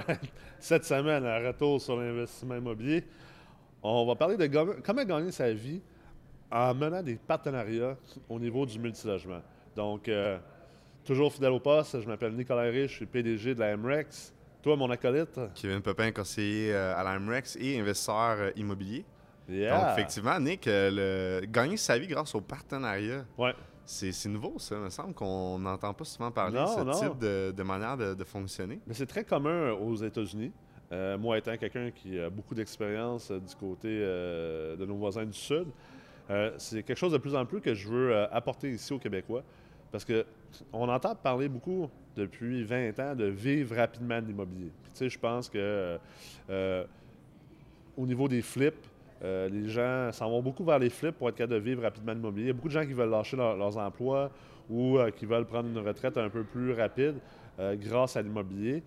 Cette semaine, un retour sur l'investissement immobilier. On va parler de comment gagner sa vie en menant des partenariats au niveau du multilogement. Donc, euh, toujours fidèle au poste, je m'appelle Nicolas Rich, je suis PDG de la MREX. Toi, mon acolyte? Kevin Pepin, conseiller euh, à la MREX et investisseur euh, immobilier. Yeah. Donc, effectivement, Nick, le... gagner sa vie grâce au partenariat. Ouais. C'est nouveau, ça. Il me semble qu'on n'entend pas souvent parler de ce type de, manière de, fonctionner. Mais c'est très commun aux États-Unis. moi, étant quelqu'un qui a beaucoup d'expérience du côté de nos voisins du Sud, euh, c'est quelque chose de plus en plus que je veux euh, apporter ici aux Québécois. Parce que on entend parler beaucoup depuis 20 ans de vivre rapidement de l'immobilier. tu sais, je pense que euh, au niveau des flips, les gens s'en vont beaucoup vers les flips pour être capable de vivre rapidement de l'immobilier. Il y a beaucoup de gens qui veulent lâcher leurs emplois ou qui veulent prendre une retraite un peu plus rapide grâce à l'immobilier.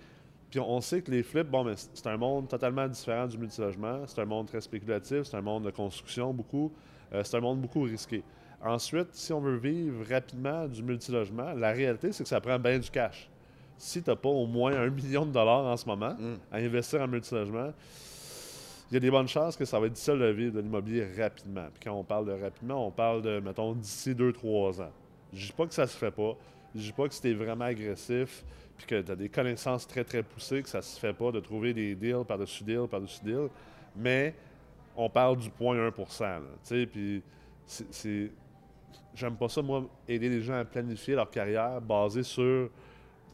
Puis on sait que les flips, bon, mais c'est un monde totalement différent du multilogement. C'est un monde très spéculatif, c'est un monde de construction beaucoup. Euh, c'est un monde beaucoup risqué. Ensuite, si on veut vivre rapidement du multilogement, la réalité, c'est que ça prend bien du cash. Si tu n'as pas au moins un million de dollars en ce moment mm. à investir en multilogement, il y a des bonnes chances que ça va être difficile de vivre de l'immobilier rapidement. Puis quand on parle de rapidement, on parle de, mettons, d'ici deux, trois ans. Je dis pas que ça se fait pas. Je dis pas que c'était vraiment agressif, puis que tu as des connaissances très, très poussées, que ça se fait pas de trouver des deals par-dessus deals, par-dessus deals. Mais on parle du 0.1% Puis c'est. J'aime pas ça, moi, aider les gens à planifier leur carrière basée sur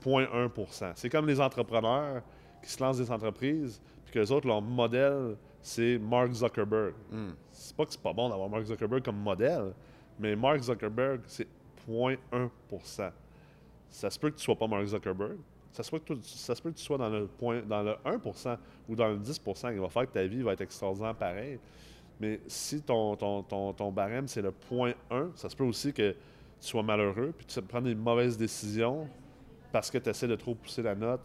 0.1% C'est comme les entrepreneurs qui se lancent des entreprises, puis que les autres, leur modèle, c'est Mark Zuckerberg. Hmm. C'est pas que c'est pas bon d'avoir Mark Zuckerberg comme modèle, mais Mark Zuckerberg, c'est 0.1% Ça se peut que tu sois pas Mark Zuckerberg, ça se, peut que tu, ça que tu sois dans le, point, dans le 1% ou dans le 10% il va faire que ta vie va être extraordinaire pareil. Mais si ton, ton, ton, barème, c'est le point 1, ça se peut aussi que tu sois malheureux, puis tu prends des mauvaises décisions parce que tu essaies de trop pousser la note.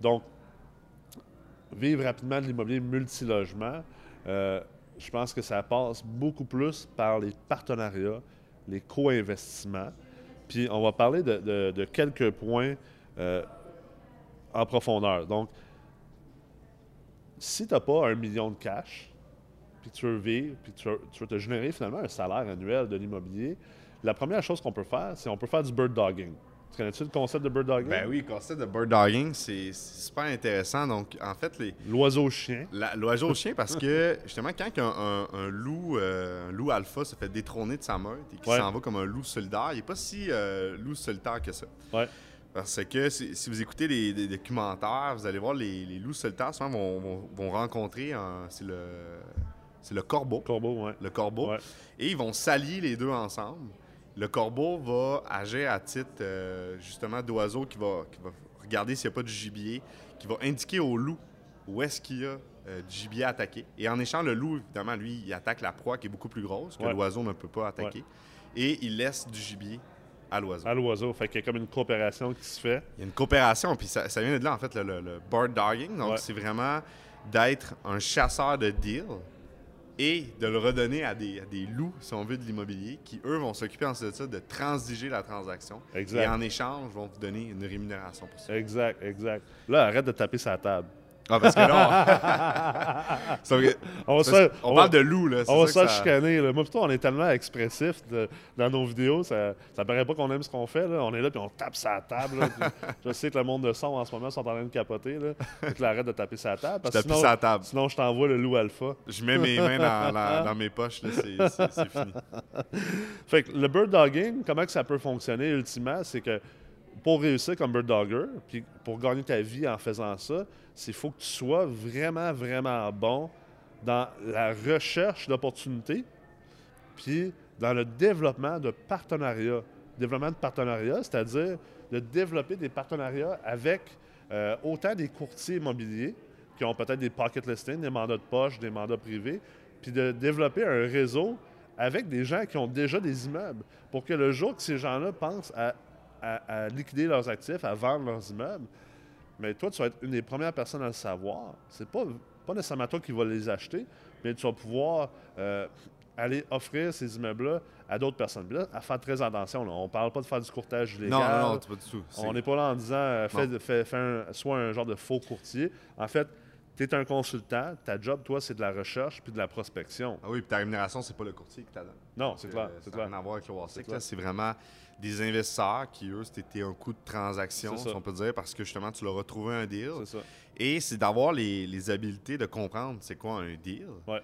Donc, vivre rapidement de l'immobilier multilogement, euh, je pense que ça passe beaucoup plus par les partenariats, les co-investissements. Puis on va parler de, quelques points euh, en profondeur. Donc, si tu n'as pas un million de cash, puis tu veux vivre, puis tu veux, te générer finalement un salaire annuel de l'immobilier, la première chose qu'on peut faire, c'est on peut faire du bird dogging. Tu connais-tu le concept de bird dogging? Ben oui, le concept de bird dogging, c'est super intéressant. Donc, en fait, les... L'oiseau-chien. L'oiseau-chien, parce que, justement, quand un, loup, euh, un loup alpha se fait détrôner de sa meute et qu'il s'en va comme un loup solitaire, il n'est pas si euh, loup solitaire que ça. Ouais. Parce que si, vous écoutez des, documentaires, vous allez voir les, loups solitaires souvent vont, rencontrer c'est le c'est le corbeau. Corbeau, ouais. Le corbeau. Et ils vont s'allier les deux ensemble. Le corbeau va agir à titre euh, justement d'oiseau qui va, regarder s'il n'y a pas de gibier, qui va indiquer au loup où est-ce qu'il y a euh, du gibier attaqué. Et en échange, le loup, évidemment, lui, il attaque la proie qui est beaucoup plus grosse que l'oiseau ne peut pas attaquer. Et il laisse du gibier à l'oiseau. À l'oiseau. Fait qu'il y a comme une coopération qui se fait. Il y a une coopération, puis ça, vient de là, en fait, le, bird dogging. Donc, c'est vraiment d'être un chasseur de deals et de le redonner à des, des loups, si on veut, de l'immobilier, qui, eux, vont s'occuper ensuite de ça, de transiger la transaction. Exact. Et en échange, vont vous donner une rémunération pour ça. Exact, exact. Là, arrête de taper sa table. Ah, parce que là, on, on, parle de loup, là. On va se chicaner. Là. Moi, plutôt, on est tellement expressif dans nos vidéos, ça, ça paraît pas qu'on aime ce qu'on fait. Là. On est là, puis on tape sa table. je sais que le monde de son, en ce moment, sont en train de capoter. Là. Donc, arrête de taper sa table. Parce sinon, sa table. Sinon, je t'envoie le loup alpha. Je mets mes mains dans, dans mes poches, c'est fini. fait que le bird dogging, comment que ça peut fonctionner ultimement, c'est que pour réussir comme bird dogger, puis pour gagner ta vie en faisant ça, c'est faut que tu sois vraiment, vraiment bon dans la recherche d'opportunités, puis dans le développement de partenariats. Développement de partenariats, c'est-à-dire de développer des partenariats avec euh, autant des courtiers immobiliers qui ont peut-être des pocket listings, des mandats de poche, des mandats privés, puis de développer un réseau avec des gens qui ont déjà des immeubles pour que le jour que ces gens-là pensent à à, liquider leurs actifs, à vendre leurs immeubles. Mais toi, tu vas être une des premières personnes à le savoir. C'est pas, pas nécessairement toi qui vas les acheter, mais tu vas pouvoir euh, aller offrir ces immeubles-là à d'autres personnes. Puis là, à faire très attention. là. On ne parle pas de faire du courtage illégal. Non, non, pas du tout. On n'est pas là en disant euh, fais, fais- fais un- sois un genre de faux courtier. En fait, tu es un consultant. Ta job, toi, c'est de la recherche puis de la prospection. Ah oui, puis ta rémunération, c'est pas le courtier qui t'a donné. Non, c'est clair. Euh, C'est ça n'a clair. rien à voir avec le clair. C'est vraiment des investisseurs qui, eux, c'était un coût de transaction, C'est si on peut dire, parce que justement, tu leur as trouvé un deal. C'est ça. Et c'est d'avoir les, les habiletés de comprendre c'est quoi un deal. Ouais.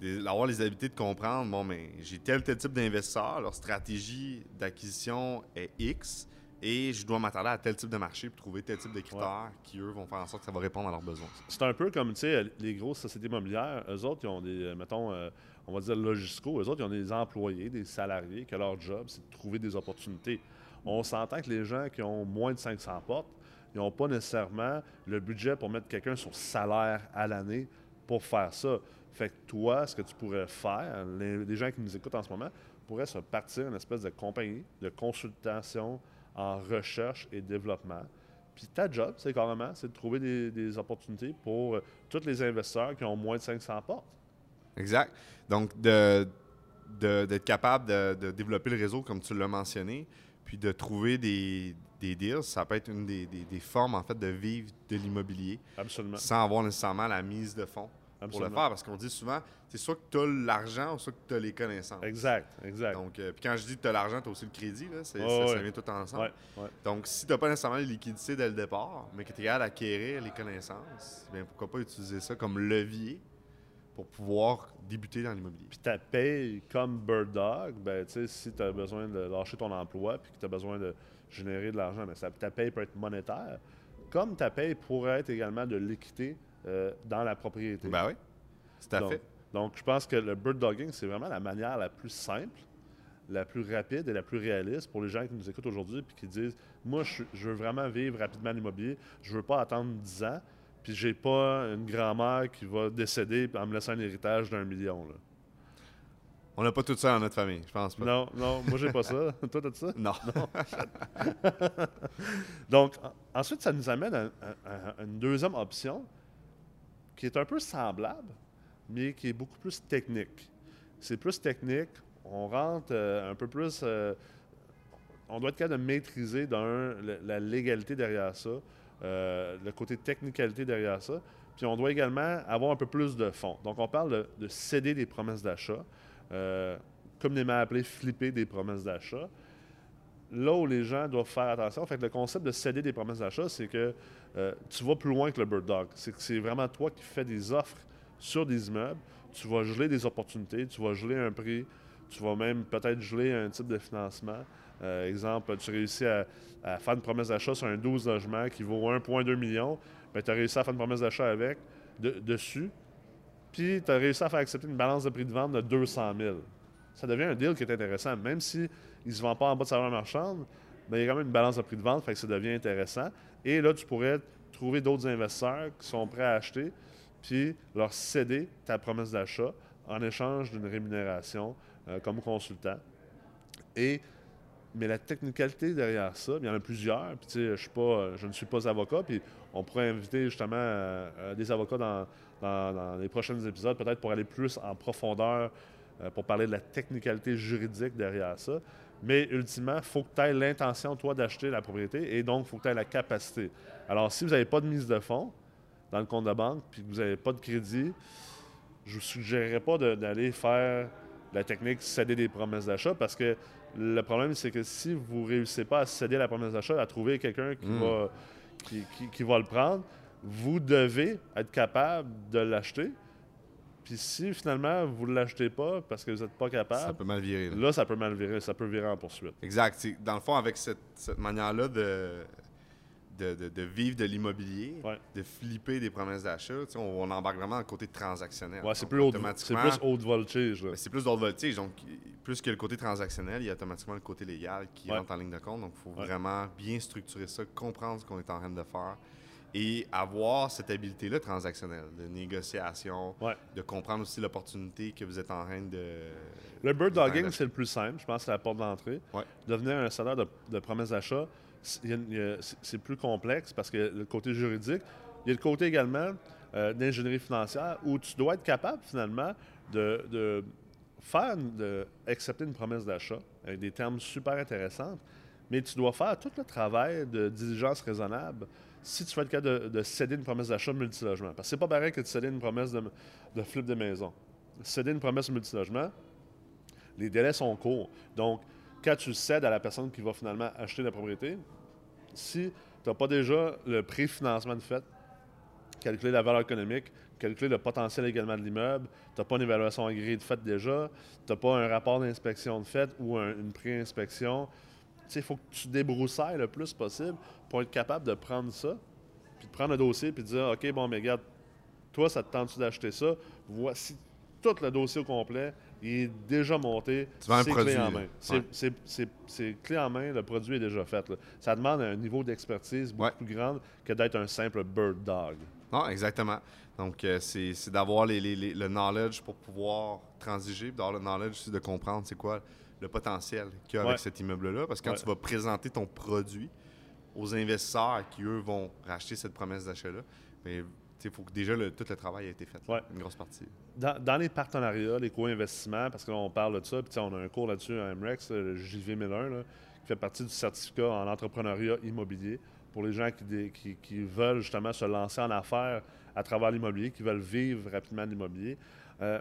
D'avoir les habiletés de comprendre, bon, mais j'ai tel tel type d'investisseur, leur stratégie d'acquisition est X, et je dois m'attarder à tel type de marché pour trouver tel type de critères qui, eux, vont faire en sorte que ça va répondre à leurs besoins. C'est un peu comme, tu sais, les grosses sociétés immobilières, eux autres, ils ont des, euh, mettons, euh, on va dire logisco, eux autres, ils ont des employés, des salariés, que leur job, c'est de trouver des opportunités. On s'entend que les gens qui ont moins de 500 portes, ils n'ont pas nécessairement le budget pour mettre quelqu'un sur salaire à l'année pour faire ça. Fait que toi, ce que tu pourrais faire, les, les gens qui nous écoutent en ce moment, pourraient se partir une espèce de compagnie de consultation en recherche et développement. Puis ta job, c'est carrément, c'est de trouver des, des opportunités pour euh, tous les investisseurs qui ont moins de 500 portes. Exact. Donc, de- de- d'être capable de, de développer le réseau, comme tu l'as mentionné, puis de trouver des, des deals, ça peut être une des, des- des formes, en fait, de vivre de l'immobilier Absolument. sans avoir nécessairement la mise de fonds pour le faire. Parce qu'on dit souvent, c'est soit que tu as l'argent ou soit que tu as les connaissances. Exact, exact. Donc, euh, puis quand je dis que tu as l'argent, tu as aussi le crédit. Là, ça, vient tout ensemble. Ouais, ouais. Donc, si tu n'as pas nécessairement les liquidités dès le départ, mais que tu es capable d'acquérir les connaissances, bien, pourquoi pas utiliser ça comme levier pour pouvoir débuter dans l'immobilier? Puis ta paye comme Bird Dog, ben, tu sais, si tu as besoin de lâcher ton emploi puis que tu as besoin de générer de l'argent, mais ça, ta paye peut être monétaire, comme ta paye pourrait être également de l'équité euh, dans la propriété. Ben oui, tout à donc, fait. donc, je pense que le bird dogging, c'est vraiment la manière la plus simple, la plus rapide et la plus réaliste pour les gens qui nous écoutent aujourd'hui puis qui disent Moi, je, je veux vraiment vivre rapidement l'immobilier, je veux pas attendre 10 ans, puis j'ai pas une grand-mère qui va décéder en me laissant un héritage d'un million. là. On n'a pas tout ça dans notre famille, je pense pas. Non, non, moi, j'ai pas ça. Toi, t'as ça? Non. Donc, en- ensuite, ça nous amène à, à- à une deuxième option qui est un peu semblable, mais qui est beaucoup plus technique. C'est plus technique, on rentre euh, un peu plus... euh, on doit être capable de maîtriser, d'un, la légalité derrière ça, euh, le côté technicalité derrière ça, puis on doit également avoir un peu plus de fonds. Donc, on parle de, de céder des promesses d'achat, communément appelé flipper des promesses d'achat là où les gens doivent faire attention, fait que le concept de céder des promesses d'achat, c'est que euh, tu vas plus loin que le Bird Dog. C'est que c'est vraiment toi qui fais des offres sur des immeubles. Tu vas geler des opportunités, tu vas geler un prix, tu vas même peut-être geler un type de financement. Euh, exemple, tu réussis à, faire une promesse d'achat sur un 12 logements qui vaut 1,2 million. Ben, tu as réussi à faire une promesse d'achat avec, de- dessus. Puis, tu as réussi à faire accepter une balance de prix de vente de 200 000 ça devient un deal qui est intéressant. Même si il ne se vend pas en bas de sa valeur marchande, mais il y a quand même une balance de prix de vente, fait que ça devient intéressant. Et là, tu pourrais trouver d'autres investisseurs qui sont prêts à acheter, puis leur céder ta promesse d'achat en échange d'une rémunération euh, comme consultant. Et mais la technicalité derrière ça, il y en a plusieurs. Euh, je ne suis pas avocat. Puis, on pourrait inviter justement euh, des avocats dans, les prochains épisodes, peut-être pour aller plus en profondeur, pour parler de la technicalité juridique derrière ça. Mais ultimement, il faut que tu aies l'intention, toi, d'acheter la propriété et donc, il faut que tu aies la capacité. Alors, si vous n'avez pas de mise de fonds dans le compte de banque, puis que vous n'avez pas de crédit, je vous suggérerais pas d'aller faire la technique céder des promesses d'achat parce que le problème, c'est que si vous ne réussissez pas à céder la promesse d'achat, à trouver quelqu'un qui, Mm. va, qui, qui- qui va le prendre, vous devez être capable de l'acheter. Puis si finalement vous ne l'achetez pas parce que vous n'êtes pas Ça capable, peut mal virer. là. là, ça peut mal virer, ça peut virer en poursuite. Exact. Dans le fond, avec cette, cette manière-là de, de, de- de vivre de l'immobilier, Ouais. de flipper des promesses d'achat, on, on embarque vraiment dans le côté transactionnel. Ouais, c'est plus plus haute voltige. là. Ben, c'est plus d'ordre voltige. Donc, plus que le côté transactionnel, il y a automatiquement le côté légal qui Ouais. rentre en ligne de compte. Donc, il faut vraiment bien structurer ça, comprendre ce qu'on est en train de faire et avoir cette habileté-là transactionnelle, de négociation, Ouais. de comprendre aussi l'opportunité que vous êtes en train de. Le bird dogging, c'est le plus simple. Je pense que c'est la porte d'entrée. Ouais. Devenir un salaire de, de promesse d'achat, c'est- plus complexe parce que le côté juridique, il y a le côté également euh, d'ingénierie financière où tu dois être capable finalement de, de faire, de, accepter une promesse d'achat avec des termes super intéressants, mais tu dois faire tout le travail de diligence raisonnable si tu fais le cas de, céder une promesse d'achat multilogement. Parce que c'est pas pareil que de céder une promesse de, de flip de maison. Céder une promesse multilogement, les délais sont courts. Donc, quand tu cèdes à la personne qui va finalement acheter la propriété, si tu n'as pas déjà le préfinancement de fait, calculer la valeur économique, calculer le potentiel également de l'immeuble, tu n'as pas une évaluation agréée de fait déjà, tu n'as pas un rapport d'inspection de fait ou une pré-inspection, il faut que tu débroussailles le plus possible pour être capable de prendre ça, puis de prendre le dossier, puis de dire OK, bon, mais regarde, toi, ça te tente d'acheter ça? Voici tout le dossier au complet. Il est déjà monté. C'est clé en main. C'est clé en main, le produit est déjà fait. Ça demande un niveau d'expertise beaucoup plus grand que d'être un simple bird dog. Non, exactement. Donc, euh, c'est d'avoir les, le knowledge pour pouvoir transiger, d'avoir le knowledge aussi de comprendre c'est quoi le potentiel qu'il y a avec cet immeuble-là. Parce que quand tu vas présenter ton produit aux investisseurs qui, eux, vont racheter cette promesse d'achat-là, il ben, faut que déjà tout le travail ait été fait. Une grosse partie. Dans, les partenariats, les co-investissements, parce que là, on parle de ça, puis on a un cours là-dessus à MREX, le JV1001, qui fait partie du certificat en entrepreneuriat immobilier pour les gens qui, qui, veulent justement se lancer en affaires à travers l'immobilier, qui veulent vivre rapidement l'immobilier. Euh,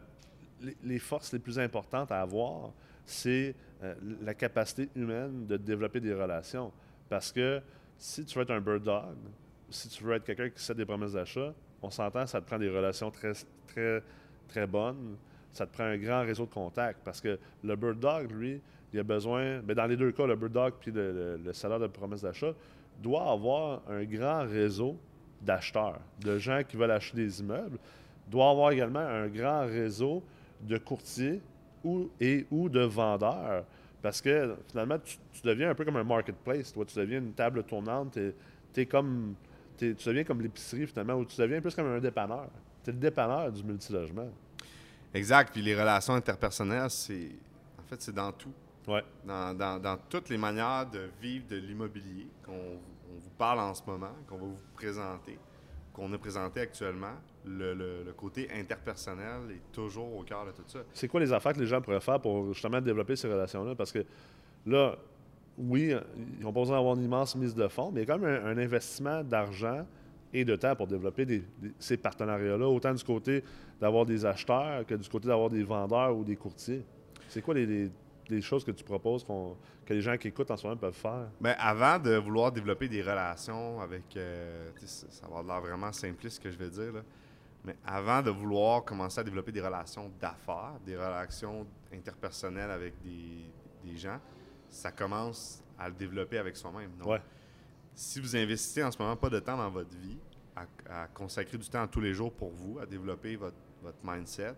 les, forces les plus importantes à avoir, c'est euh, la capacité humaine de développer des relations. Parce que si tu veux être un bird dog, si tu veux être quelqu'un qui cède des promesses d'achat, on s'entend, ça te prend des relations très, bonnes. Ça te prend un grand réseau de contacts. Parce que le bird dog, lui, il a besoin, mais ben, dans les deux cas, le bird dog puis le, salaire de promesses d'achat, doit avoir un grand réseau d'acheteurs, de gens qui veulent acheter des immeubles, doit avoir également un grand réseau de courtiers ou, et ou de vendeurs. Parce que finalement, tu, deviens un peu comme un marketplace. Toi, tu deviens une table tournante. Tu es, comme. tu deviens comme l'épicerie, finalement, ou tu deviens plus comme un dépanneur. Tu es le dépanneur du multilogement. Exact. Puis les relations interpersonnelles, c'est. En fait, c'est dans tout. Ouais. Dans, dans, dans, toutes les manières de vivre de l'immobilier qu'on vous parle en ce moment, qu'on va vous présenter, qu'on a présenté actuellement, le, côté interpersonnel est toujours au cœur de tout ça. C'est quoi les affaires que les gens pourraient faire pour justement développer ces relations-là? Parce que là, oui, ils n'ont pas besoin d'avoir une immense mise de fonds, mais il y a quand même un, investissement d'argent et de temps pour développer ces partenariats-là, autant du côté d'avoir des acheteurs que du côté d'avoir des vendeurs ou des courtiers. C'est quoi les, des choses que tu proposes que les gens qui écoutent en ce moment peuvent faire? Bien, avant de vouloir développer des relations avec. Euh, ça va l'air vraiment simpliste ce que je vais dire, là. mais avant de vouloir commencer à développer des relations d'affaires, des relations interpersonnelles avec des, gens, ça commence à le développer avec soi-même. Ouais. si vous investissez en ce moment pas de temps dans votre vie, à, consacrer du temps tous les jours pour vous, à développer votre, votre mindset,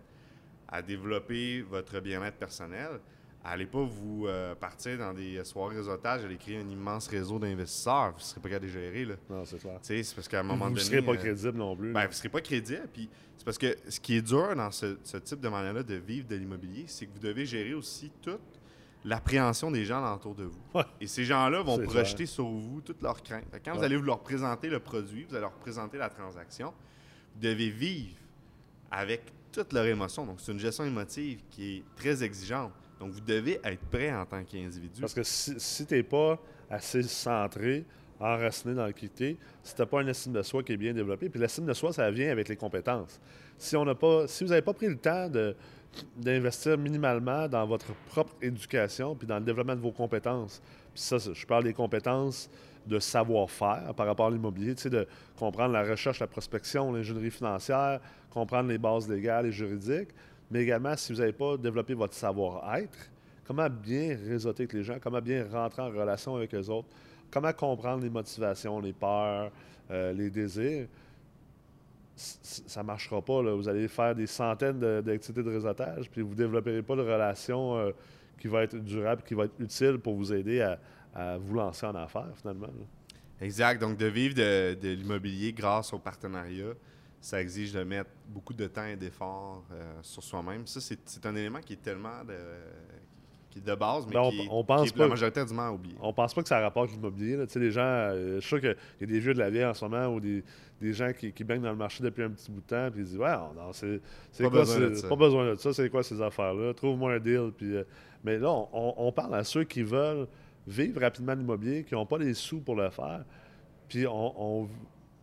à développer votre bien-être personnel, Allez pas vous euh, partir dans des soirées réseautage, aller créer un immense réseau d'investisseurs. Vous ne serez pas capable de gérer. Là. Non, c'est clair. C'est parce qu'à un moment donné. Vous ne serez pas euh, crédible non plus. Ben, vous ne serez pas crédible. Puis c'est parce que ce qui est dur dans ce, type de manière-là de vivre de l'immobilier, c'est que vous devez gérer aussi toute l'appréhension des gens autour de vous. Et ces gens-là vont projeter sur vous toutes leurs craintes. Quand vous allez vous leur présenter le produit, vous allez leur présenter la transaction, vous devez vivre avec toutes leurs émotions. Donc, c'est une gestion émotive qui est très exigeante. Donc, vous devez être prêt en tant qu'individu. Parce que si, tu n'es pas assez centré, enraciné dans l'équité, si tu n'as pas une estime de soi qui est bien développée, puis l'estime de soi, ça vient avec les compétences. Si, on pas, si vous n'avez pas pris le temps d'investir minimalement dans votre propre éducation, puis dans le développement de vos compétences, puis ça, je parle des compétences de savoir-faire par rapport à l'immobilier, tu sais, de comprendre la recherche, la prospection, l'ingénierie financière, comprendre les bases légales et juridiques, mais également si vous n'avez pas développé votre savoir-être, comment bien réseauter avec les gens, comment bien rentrer en relation avec les autres, comment comprendre les motivations, les peurs, euh, les désirs, ça ne marchera pas. Vous allez faire des centaines d'activités de, réseautage, puis vous ne développerez pas de relation euh, qui va être durable, qui va être utile pour vous aider à, vous lancer en affaires, finalement. Exact. Donc, de vivre de, de l'immobilier grâce au partenariat, ça exige de mettre beaucoup de temps et d'efforts euh, sur soi-même. Ça, c'est un élément qui est tellement, qui est de base, mais Ben, on- qui, est- on pense qui est la pas- majoritairement oublié. On pense pas que ça rapporte l'immobilier. là. Tu sais, les gens, euh, je suis sûr qu'il y a des vieux de la vieille en ce moment ou des, des gens qui, qui baignent dans le marché depuis un petit bout de temps, puis ils disent Ouais, non, c'est Pas quoi besoin c'est- de ça. Pas besoin de ça, c'est quoi ces affaires-là? Trouve-moi un deal. Puis, euh, mais là, on parle à ceux qui veulent vivre rapidement l'immobilier, qui n'ont pas les sous pour le faire. Puis, on, on-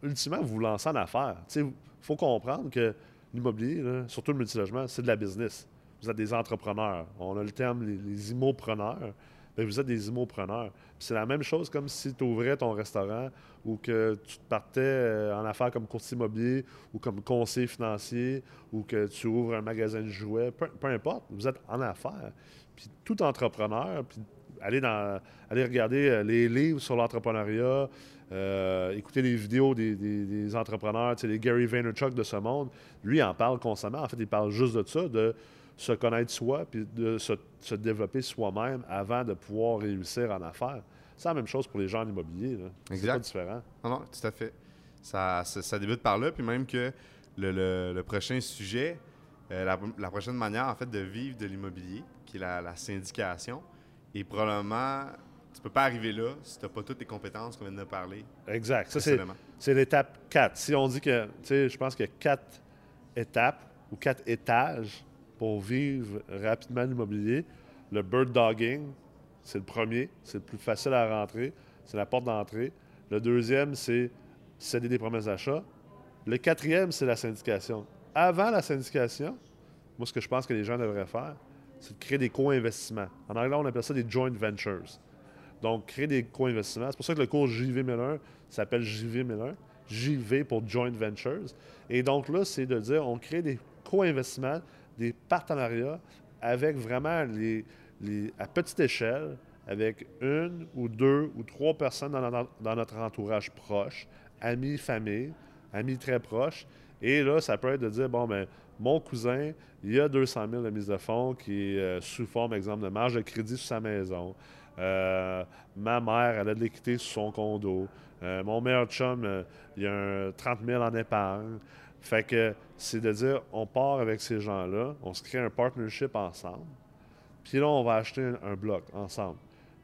ultimement, vous vous lancez en affaires. Il faut comprendre que l'immobilier, surtout le multilogement, c'est de la business. Vous êtes des entrepreneurs. On a le terme les, les immopreneurs. Ben, vous êtes des immopreneurs. C'est la même chose comme si tu ouvrais ton restaurant ou que tu te partais euh, en affaires comme courtier immobilier ou comme conseiller financier ou que tu ouvres un magasin de jouets. Peu, peu importe, vous êtes en affaires. Puis tout entrepreneur, puis allez, dans, allez regarder euh, les livres sur l'entrepreneuriat, euh, écouter les vidéos des, des- des entrepreneurs, les Gary Vaynerchuk de ce monde. Lui, il en parle constamment. En fait, il parle juste de ça, de se connaître soi, puis de se, se développer soi-même avant de pouvoir réussir en affaires. C'est la même chose pour les gens en immobilier. C'est pas différent. Non, non, tout à fait. Ça, ça, ça débute par là, puis même que le, le- le prochain sujet, euh, la, la prochaine manière en fait de vivre de l'immobilier, qui est la, la syndication, et probablement, tu peux pas arriver là si tu n'as pas toutes les compétences qu'on vient de parler Exact. Ça. C'est l'étape 4. Si on dit que, tu sais, je pense qu'il y a quatre étapes ou quatre étages pour vivre rapidement l'immobilier. Le bird dogging, c'est le premier, c'est le plus facile à rentrer, c'est la porte d'entrée. Le deuxième, c'est céder des promesses d'achat. Le quatrième, c'est la syndication. Avant la syndication, moi, ce que je pense que les gens devraient faire, c'est de créer des co-investissements. En anglais, on appelle ça des joint ventures. Donc, créer des co-investissements. C'est pour ça que le cours JV1001 s'appelle JV1001. JV pour Joint Ventures. Et donc là, c'est de dire, on crée des co-investissements, des partenariats avec vraiment les, à petite échelle, avec une ou deux ou trois personnes dans, dans notre entourage proche, amis, famille, amis très proches. Et là, ça peut être de dire, bon, ben, mon cousin, il a 200 000 de mise de fonds qui est euh, sous forme, exemple, de marge de crédit sur sa maison. Euh, ma mère, elle a de l'équité sur son condo. Euh, mon meilleur chum, il a un 30 000 en épargne. Fait que c'est de dire, on part avec ces gens-là, on se crée un partnership ensemble. Puis là, on va acheter un, un bloc ensemble.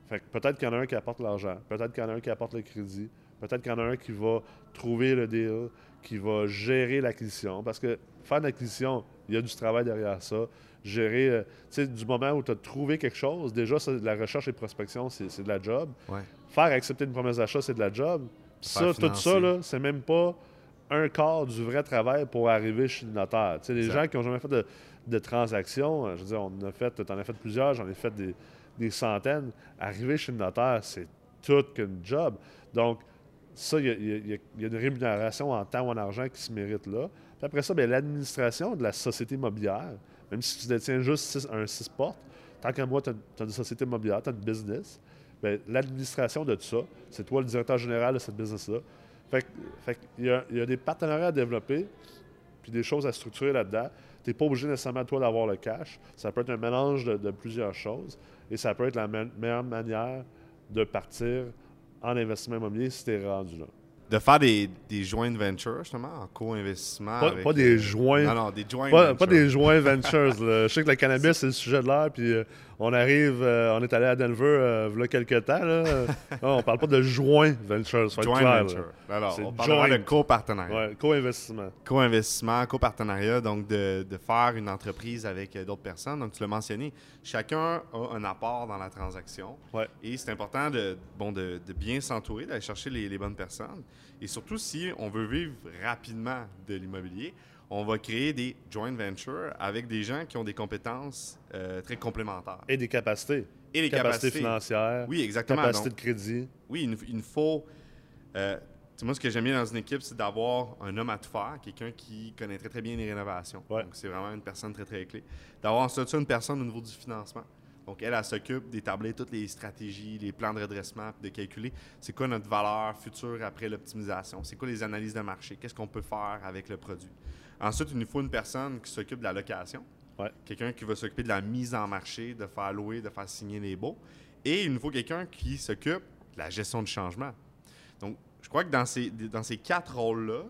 Fait que peut-être qu'il y en a un qui apporte l'argent, peut-être qu'il y en a un qui apporte le crédit, peut-être qu'il y en a un qui va trouver le deal, qui va gérer l'acquisition. Parce que faire l'acquisition, il y a du travail derrière ça. Gérer, euh, tu sais, du moment où tu as trouvé quelque chose, déjà, la recherche et prospection, c'est de la job. Ouais. Faire accepter une promesse d'achat, c'est de la job. Ça, tout ça, là, c'est même pas un quart du vrai travail pour arriver chez le notaire. Tu sais, les gens qui n'ont jamais fait de, de transaction, euh, je veux dire, on en a fait, t'en as fait plusieurs, j'en ai fait des, des centaines. Arriver chez le notaire, c'est tout qu'une job. Donc, ça, il y a- une rémunération en temps ou en argent qui se mérite là. Puis après ça, bien, l'administration de la société immobilière, même si tu détiens juste six- un 6 portes, tant qu'à moi, tu as, une société immobilière, tu as une business, bien, l'administration de tout ça, c'est toi le directeur général de cette business-là. Fait, fait qu'il y a, il y a des partenariats à développer, puis des choses à structurer là-dedans. Tu n'es pas obligé nécessairement, toi, d'avoir le cash. Ça peut être un mélange de, plusieurs choses, et ça peut être la me- meilleure manière de partir en investissement immobilier si tu es rendu là. De faire des, des joint ventures, justement, en co-investissement. Pas, des euh, joints. Non, non, des joint Pas, ventures. pas des joints ventures. Je sais que le cannabis, c'est le sujet de l'heure, puis euh, on arrive, euh, on est allé à Denver euh, il y a quelques temps. Là. non, on parle pas de joint ventures, faut être Joint clair. venture. Alors, C'est on parle vraiment de joint. copartenariat. Ouais, co-investissement. Co-investissement, copartenariat, donc de, de faire une entreprise avec d'autres personnes. Donc, tu l'as mentionné, chacun a un apport dans la transaction. Ouais. Et c'est important de, bon, de, de bien s'entourer, d'aller chercher les, les bonnes personnes. Et surtout, si on veut vivre rapidement de l'immobilier, on va créer des joint ventures avec des gens qui ont des compétences euh, très complémentaires. Et des capacités. Et les capacités, capacités. financières, Oui, exactement. capacité Donc, de crédit. oui, il nous- il faut. euh, moi, ce que j'aime bien dans une équipe, c'est d'avoir un homme à tout faire, quelqu'un qui connaît très, très bien les rénovations. Ouais. Donc, c'est vraiment une personne très, très clé. D'avoir ça, une personne au niveau du financement. Donc, elle, elle s'occupe d'établir toutes les stratégies, les plans de redressement, de calculer c'est quoi notre valeur future après l'optimisation, c'est quoi les analyses de marché, qu'est-ce qu'on peut faire avec le produit. Ensuite, il nous faut une personne qui s'occupe de la location, Ouais. quelqu'un qui va s'occuper de la mise en marché, de faire louer, de faire signer les baux. Et il nous faut quelqu'un qui s'occupe de la gestion du changement. Donc, je crois que dans ces, dans ces quatre rôles-là,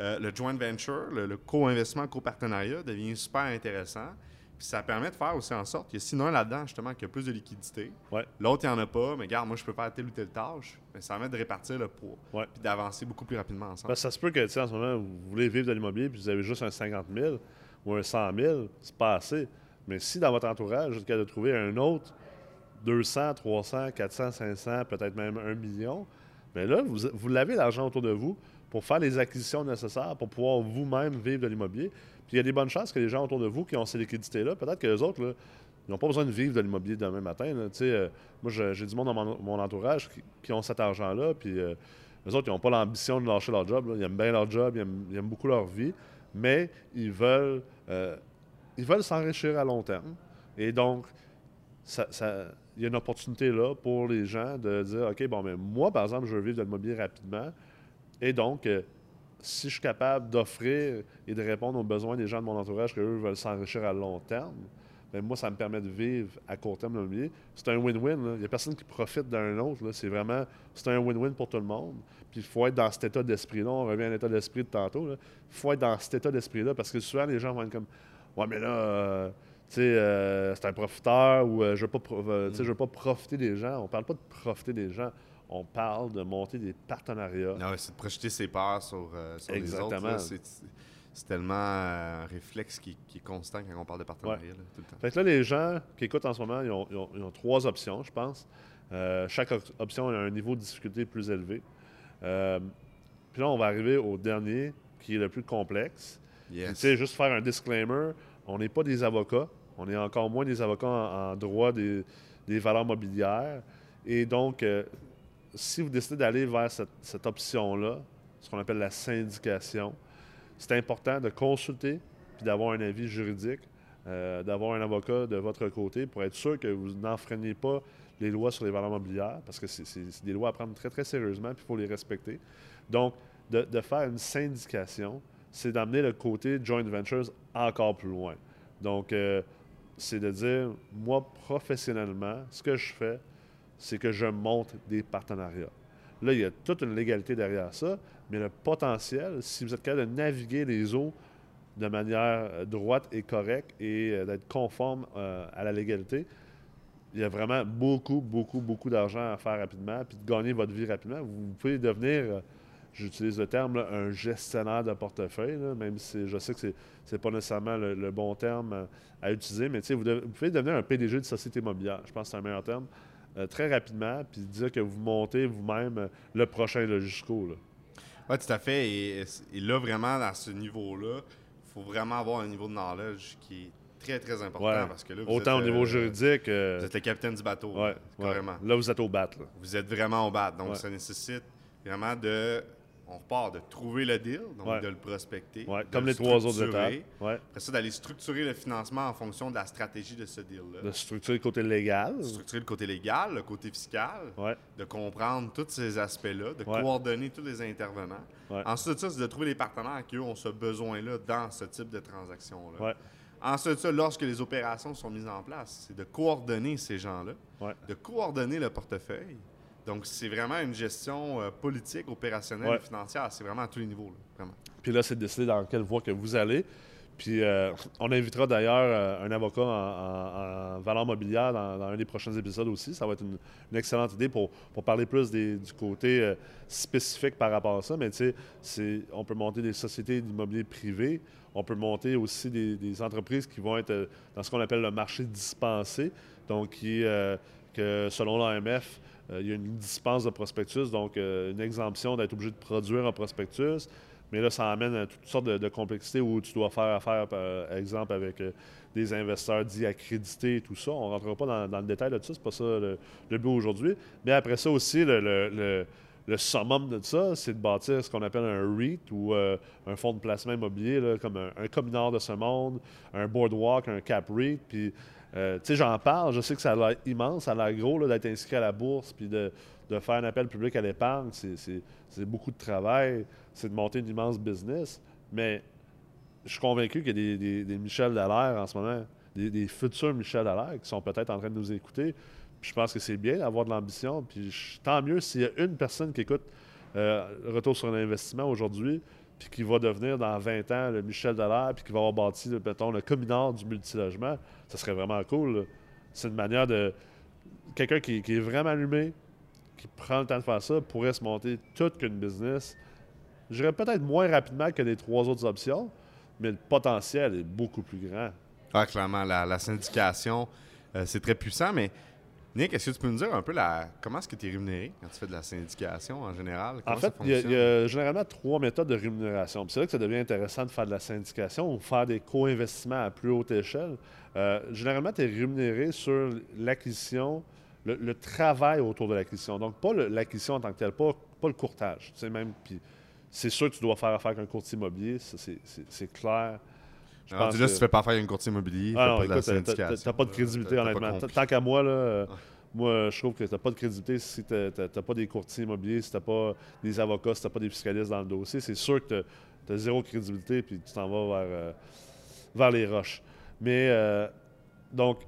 euh, le joint venture, le, le co-investissement, co-partenariat devient super intéressant. Puis ça permet de faire aussi en sorte que sinon là-dedans, justement, qu'il y a plus de liquidité. Ouais. L'autre, il n'y en a pas, mais regarde, moi, je peux faire telle ou telle tâche. Mais ça permet de répartir le poids. Ouais. Puis d'avancer beaucoup plus rapidement ensemble. Que ça se peut que, tu sais, en ce moment, vous voulez vivre de l'immobilier puis vous avez juste un 50 000 ou un 100 000, c'est pas assez. Mais si dans votre entourage, vous êtes capable de trouver un autre 200, 300, 400, 500, peut-être même un million, mais là, vous, vous l'avez l'argent autour de vous pour faire les acquisitions nécessaires pour pouvoir vous-même vivre de l'immobilier. Puis il y a des bonnes chances que les gens autour de vous qui ont ces liquidités-là, peut-être que les autres, ils n'ont pas besoin de vivre de l'immobilier demain matin. euh, moi, j'ai du monde dans mon, entourage qui, ont cet argent-là, puis euh, les autres, ils n'ont pas l'ambition de lâcher leur job. Ils aiment bien leur job, ils aiment, beaucoup leur vie, mais ils veulent, euh, ils veulent s'enrichir à long terme. Et donc, ça- il y a une opportunité là pour les gens de dire OK, bon, mais moi, par exemple, je veux vivre de l'immobilier rapidement. Et donc, euh, si je suis capable d'offrir et de répondre aux besoins des gens de mon entourage, qu'eux veulent s'enrichir à long terme, ben moi, ça me permet de vivre à court terme l'immobilier. C'est un win-win. Il n'y a personne qui profite d'un autre. C'est vraiment, c'est un win-win pour tout le monde. Puis il faut être dans cet état d'esprit-là. On revient à l'état d'esprit de tantôt. Il faut être dans cet état d'esprit-là parce que souvent, les gens vont être comme Ouais, mais là, euh, tu sais, euh, c'est un profiteur ou je ne veux, pas je veux pas profiter des gens. On parle pas de profiter des gens. On parle de monter des partenariats. Ah ouais, c'est de projeter ses peurs sur, euh, sur les autres. C'est, tellement euh, un réflexe qui, qui est constant quand on parle de partenariat, là, tout le temps. Fait que là, les gens qui écoutent en ce moment, ils ont, ils ont- ils ont trois options, je pense. Euh, chaque op- option a un niveau de difficulté plus élevé. Puis là, on va arriver au dernier, qui est le plus complexe. Yes. Tu sais, juste faire un disclaimer, on n'est pas des avocats. On est encore moins des avocats en, en droit des, des valeurs mobilières. Et donc, si vous décidez d'aller vers cette, option-là, ce qu'on appelle la syndication, c'est important de consulter puis d'avoir un avis juridique, euh, d'avoir un avocat de votre côté pour être sûr que vous n'enfreignez pas les lois sur les valeurs mobilières, parce que c'est- des lois à prendre très, très sérieusement, puis il faut les respecter. Donc, de, de faire une syndication, c'est d'amener le côté joint ventures encore plus loin. Donc, euh, c'est de dire, moi, professionnellement, ce que je fais, c'est que je monte des partenariats. Là, il y a toute une légalité derrière ça, mais le potentiel, si vous êtes capable de naviguer les eaux de manière euh, droite et correcte et euh, d'être conforme euh, à la légalité, il y a vraiment beaucoup, beaucoup, beaucoup d'argent à faire rapidement, puis de gagner votre vie rapidement. Vous pouvez devenir, j'utilise le terme, un gestionnaire de portefeuille, même si je sais que c'est n'est pas nécessairement le, bon terme à utiliser, mais vous, vous pouvez devenir un PDG de société immobilière. Je pense que c'est un meilleur terme. Euh, très rapidement, puis dire que vous montez vous-même euh, le prochain logisco. Là. Oui, tout à fait. Et, et là, vraiment, à ce niveau-là, il faut vraiment avoir un niveau de knowledge qui est très, très important. Ouais. Parce que là, vous Autant êtes, au niveau euh, juridique, euh, Vous êtes le capitaine du bateau, ouais, là, ouais. carrément. là vous êtes au bat. là. Vous êtes vraiment au bat. Donc, ça nécessite vraiment de. On repart de trouver le deal, donc Ouais. de le prospecter. Ouais, de comme le les trois autres étapes. Ouais. Après ça, d'aller structurer le financement en fonction de la stratégie de ce deal-là. De structurer le côté légal. Structurer le côté légal, le côté fiscal, de comprendre tous ces aspects-là, de coordonner tous les intervenants. Ensuite de ça, c'est de trouver les partenaires qui, eux, ont ce besoin-là dans ce type de transaction-là. Ensuite de ça, lorsque les opérations sont mises en place, c'est de coordonner ces gens-là, de coordonner le portefeuille. Donc, c'est vraiment une gestion euh, politique, opérationnelle Ouais. et financière. C'est vraiment à tous les niveaux, là, vraiment. Puis là, c'est de décider dans quelle voie que vous allez. Puis euh, on invitera d'ailleurs euh, un avocat en, en- en valeur mobilière dans, dans un des prochains épisodes aussi. Ça va être une, une excellente idée pour, pour parler plus des- du côté euh, spécifique par rapport à ça. Mais tu sais, on peut monter des sociétés d'immobilier privé. On peut monter aussi des, des entreprises qui vont être dans ce qu'on appelle le marché dispensé. Donc, qui, euh, que selon l'AMF, il y a une dispense de prospectus, donc euh, une exemption d'être obligé de produire un prospectus. Mais là, ça amène à toutes sortes de, complexités où tu dois faire affaire, par exemple, avec euh, des investisseurs dits accrédités et tout ça. On ne rentrera pas dans, le détail de tout ça, c'est pas ça le, but aujourd'hui. Mais après ça aussi, le, summum de ça, c'est de bâtir ce qu'on appelle un REIT ou euh, un fonds de placement immobilier, comme un, un communard de ce monde, un boardwalk, un cap REIT. Puis, euh, tu sais, j'en parle, je sais que ça a l'air immense, ça a l'air gros d'être inscrit à la bourse, puis de, de faire un appel public à l'épargne. C'est- beaucoup de travail, c'est de monter une immense business. Mais je suis convaincu qu'il y a des, des- Michel Dallaire en ce moment, des, futurs Michel Dallaire qui sont peut-être en train de nous écouter. Puis je pense que c'est bien d'avoir de l'ambition. Puis tant mieux s'il y a une personne qui écoute euh, Retour sur l'investissement aujourd'hui, puis qui va devenir dans 20 ans le Michel Dallaire, puis qui va avoir bâti, mettons, le communard du multilogement, ça serait vraiment cool. C'est une manière de. Quelqu'un qui, est vraiment allumé, qui prend le temps de faire ça, pourrait se monter toute qu'une business. Je dirais peut-être moins rapidement que les trois autres options, mais le potentiel est beaucoup plus grand. Ah, clairement, la, la syndication, euh, c'est très puissant, mais Nick, est-ce que tu peux nous dire un peu la, comment est-ce que tu es rémunéré quand tu fais de la syndication en général? en fait, il y, a généralement trois méthodes de rémunération. C'est là que ça devient intéressant de faire de la syndication ou faire des co-investissements à plus haute échelle. Euh, généralement, tu es rémunéré sur l'acquisition, le, travail autour de l'acquisition. Donc, pas l'acquisition en tant que telle, pas, pas le courtage. Même, puis c'est sûr que tu dois faire affaire avec un courtier immobilier, c'est clair. Je pense là, si tu fais pas affaire avec un courtier immobilier, ah non, écoute, t'as pas de crédibilité, honnêtement. Tant qu'à moi, là, moi, je trouve que t'as pas de crédibilité si tu n'as pas des courtiers immobiliers, si tu pas des avocats, si tu pas des fiscalistes dans le dossier. C'est sûr que tu as, zéro crédibilité puis tu t'en vas vers, euh, vers les roches. Mais, euh, donc,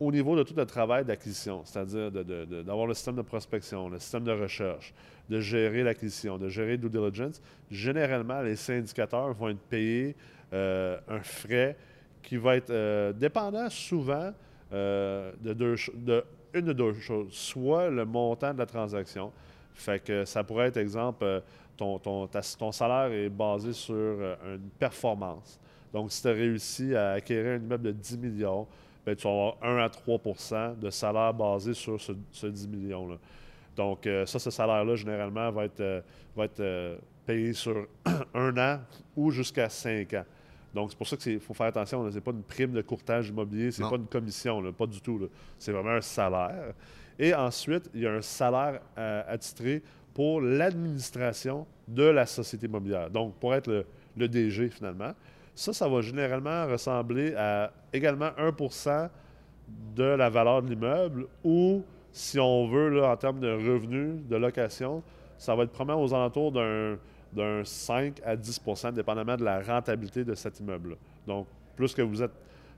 au niveau de tout le travail d'acquisition, c'est-à-dire d'avoir le système de prospection, le système de recherche, de gérer l'acquisition, de gérer due diligence, généralement, les syndicateurs vont être payés un frais qui va être euh, dépendant souvent euh, de, deux, de une de deux choses. Soit le montant de la transaction, fait que ça pourrait être, exemple, ton, ton, ton salaire est basé sur une performance. Donc, si tu as réussi à acquérir un immeuble de 10 millions, bien, tu vas avoir 1 à 3% de salaire basé sur ce, ce 10 millions-là. Donc, ça, ce salaire-là, généralement, va être, va être payé sur un an ou jusqu'à 5 ans. Donc, c'est pour ça qu'il faut faire attention. Ce n'est pas une prime de courtage immobilier, c'est pas une commission, pas du tout. C'est vraiment un salaire. Et ensuite, il y a un salaire euh, attitré pour l'administration de la société immobilière. Donc, pour être le, DG, finalement. Ça, ça va généralement ressembler à également 1% de la valeur de l'immeuble ou, si on veut, là, en termes de revenus, de location, ça va être probablement aux alentours d'un d'un 5 à 10% dépendamment de la rentabilité de cet immeuble-là. Donc, plus que vous êtes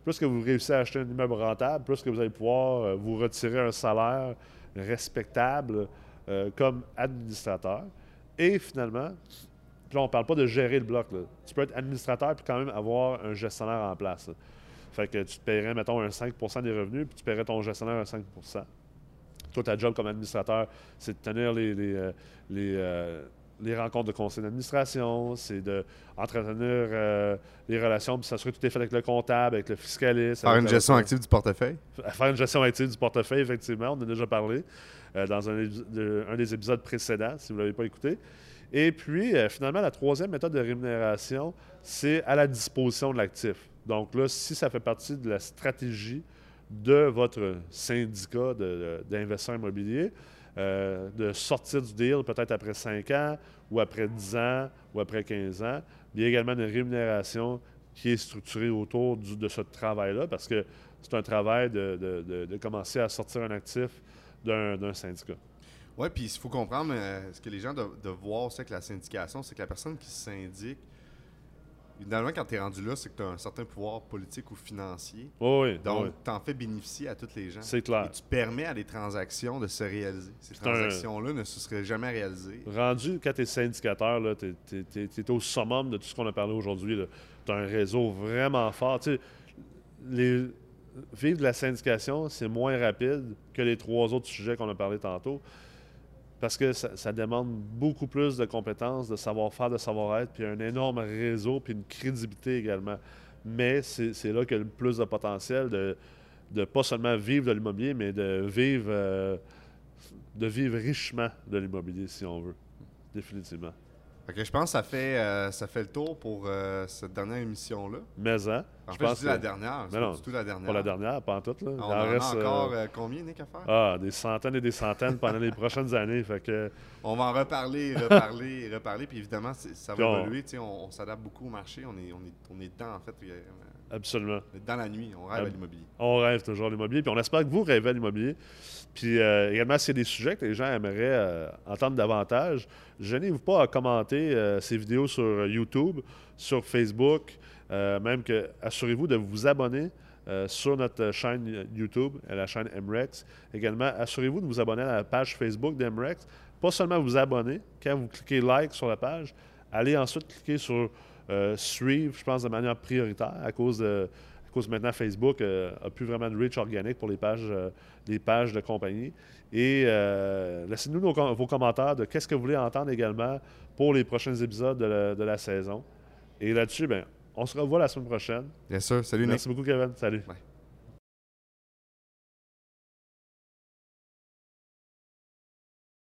plus que vous réussissez à acheter un immeuble rentable, plus que vous allez pouvoir euh, vous retirer un salaire respectable euh, comme administrateur. Et finalement, là, on ne parle pas de gérer le bloc. Tu peux être administrateur puis quand même avoir un gestionnaire en place. Fait que tu te paierais, mettons, un 5% des revenus, puis tu paierais ton gestionnaire un 5% Toi, ta job comme administrateur, c'est de tenir les, les, euh, les rencontres de conseil d'administration, c'est d'entretenir euh, les relations, puis s'assurer que tout est fait avec le comptable, avec le fiscaliste. Faire une gestion active du portefeuille? Faire une gestion active du portefeuille, effectivement. On en a déjà parlé euh, dans un, des épisodes précédents, si vous ne l'avez pas écouté. Et puis, euh, finalement, la troisième méthode de rémunération, c'est à la disposition de l'actif. Donc là, si ça fait partie de la stratégie de votre syndicat d'investisseurs immobiliers, euh, de sortir du deal peut-être après 5 ans ou après 10 ans ou après 15 ans. Il y a également une rémunération qui est structurée autour de ce travail-là parce que c'est un travail de, commencer à sortir un actif d'un syndicat. Oui, puis il faut comprendre, euh, ce que les gens doivent, voir aussi avec la syndication, c'est que la personne qui syndique, Évidemment, quand tu es rendu là, c'est que tu as un certain pouvoir politique ou financier. oui, Donc, tu en fais bénéficier à toutes les gens. C'est clair. Et tu permets à des transactions de se réaliser. Ces transactions-là ne se seraient jamais réalisées. Rendu, quand tu es syndicateur, tu es, au summum de tout ce qu'on a parlé aujourd'hui. Tu as un réseau vraiment fort. les, vivre de la syndication, c'est moins rapide que les trois autres sujets qu'on a parlé tantôt parce que ça, demande beaucoup plus de compétences, de savoir-faire, de savoir-être, puis un énorme réseau, puis une crédibilité également. Mais c'est là qu'il y a le plus de potentiel de, pas seulement vivre de l'immobilier, mais de vivre, euh, de vivre richement de l'immobilier, si on veut. Définitivement je pense que ça fait, euh, ça fait le tour pour euh, cette dernière émission-là. Mais, hein? je pense que la dernière. C'est pas du tout la dernière. Pas la dernière, pas en tout. Là. On en, en reste, encore euh, combien, Nick, à faire? Ah, des centaines et des centaines pendant les prochaines années. Fait que... On va en reparler, reparler, reparler. Puis évidemment, ça va évoluer. On, on s'adapte beaucoup au marché. On est, on est, on est dedans, en fait. Absolument. Dans la nuit, on rêve à l'immobilier. On rêve toujours à l'immobilier. Puis on espère que vous rêvez à l'immobilier. Puis euh, également, s'il y a des sujets que les gens aimeraient euh, entendre davantage, gênez-vous pas à commenter euh, ces vidéos sur YouTube, sur Facebook. même que assurez-vous de vous abonner sur notre chaîne YouTube, la chaîne MREX. Également, assurez-vous de vous abonner à la page Facebook d'MREX. Pas seulement vous abonner, quand vous cliquez like sur la page, allez ensuite cliquer sur suivre, je pense, de manière prioritaire à cause de à cause maintenant Facebook n'a plus vraiment de reach organique pour les pages, les pages de compagnie. Et laissez-nous vos commentaires de qu'est-ce que vous voulez entendre également pour les prochains épisodes de la, saison. Et là-dessus, ben, on se revoit la semaine prochaine. Bien sûr. Salut, Merci beaucoup, Kevin. Salut. Bye.